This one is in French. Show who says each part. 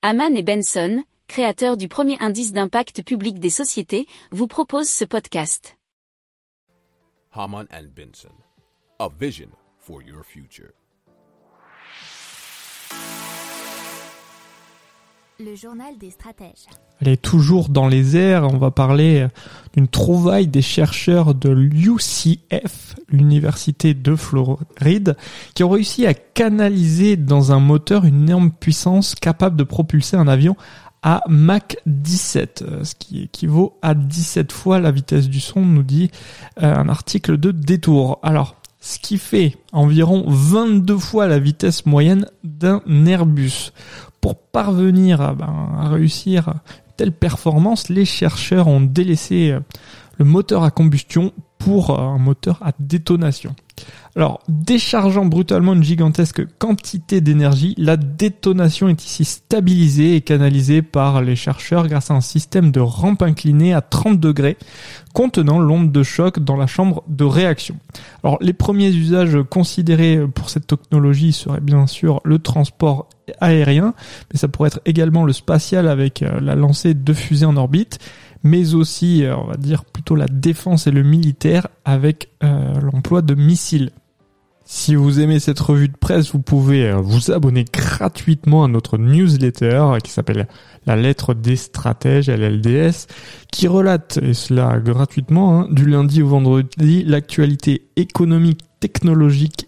Speaker 1: Haman et Benson, créateurs du premier indice d'impact public des sociétés, vous proposent ce podcast.
Speaker 2: Haman and Benson, a vision for your future.
Speaker 3: Le journal des stratèges.
Speaker 4: Elle est toujours dans les airs. On va parler d'une trouvaille des chercheurs de l'UCF, l'université de Floride, qui ont réussi à canaliser dans un moteur une énorme puissance capable de propulser un avion à Mach 17, ce qui équivaut à 17 fois la vitesse du son, nous dit euh, un article de Détour. Alors, ce qui fait environ 22 fois la vitesse moyenne d'un Airbus. Pour parvenir à, ben, à réussir telle performance, les chercheurs ont délaissé euh, le moteur à combustion pour euh, un moteur à détonation. Alors, déchargeant brutalement une gigantesque quantité d'énergie, la détonation est ici stabilisée et canalisée par les chercheurs grâce à un système de rampe inclinée à 30 degrés contenant l'onde de choc dans la chambre de réaction. Alors, les premiers usages considérés pour cette technologie seraient bien sûr le transport aérien, mais ça pourrait être également le spatial avec euh, la lancée de fusées en orbite mais aussi, euh, on va dire, plutôt la défense et le militaire avec euh, l'emploi de missiles. Si vous aimez cette revue de presse, vous pouvez vous abonner gratuitement à notre newsletter qui s'appelle La lettre des stratèges, LLDS, qui relate, et cela gratuitement, hein, du lundi au vendredi, l'actualité économique, technologique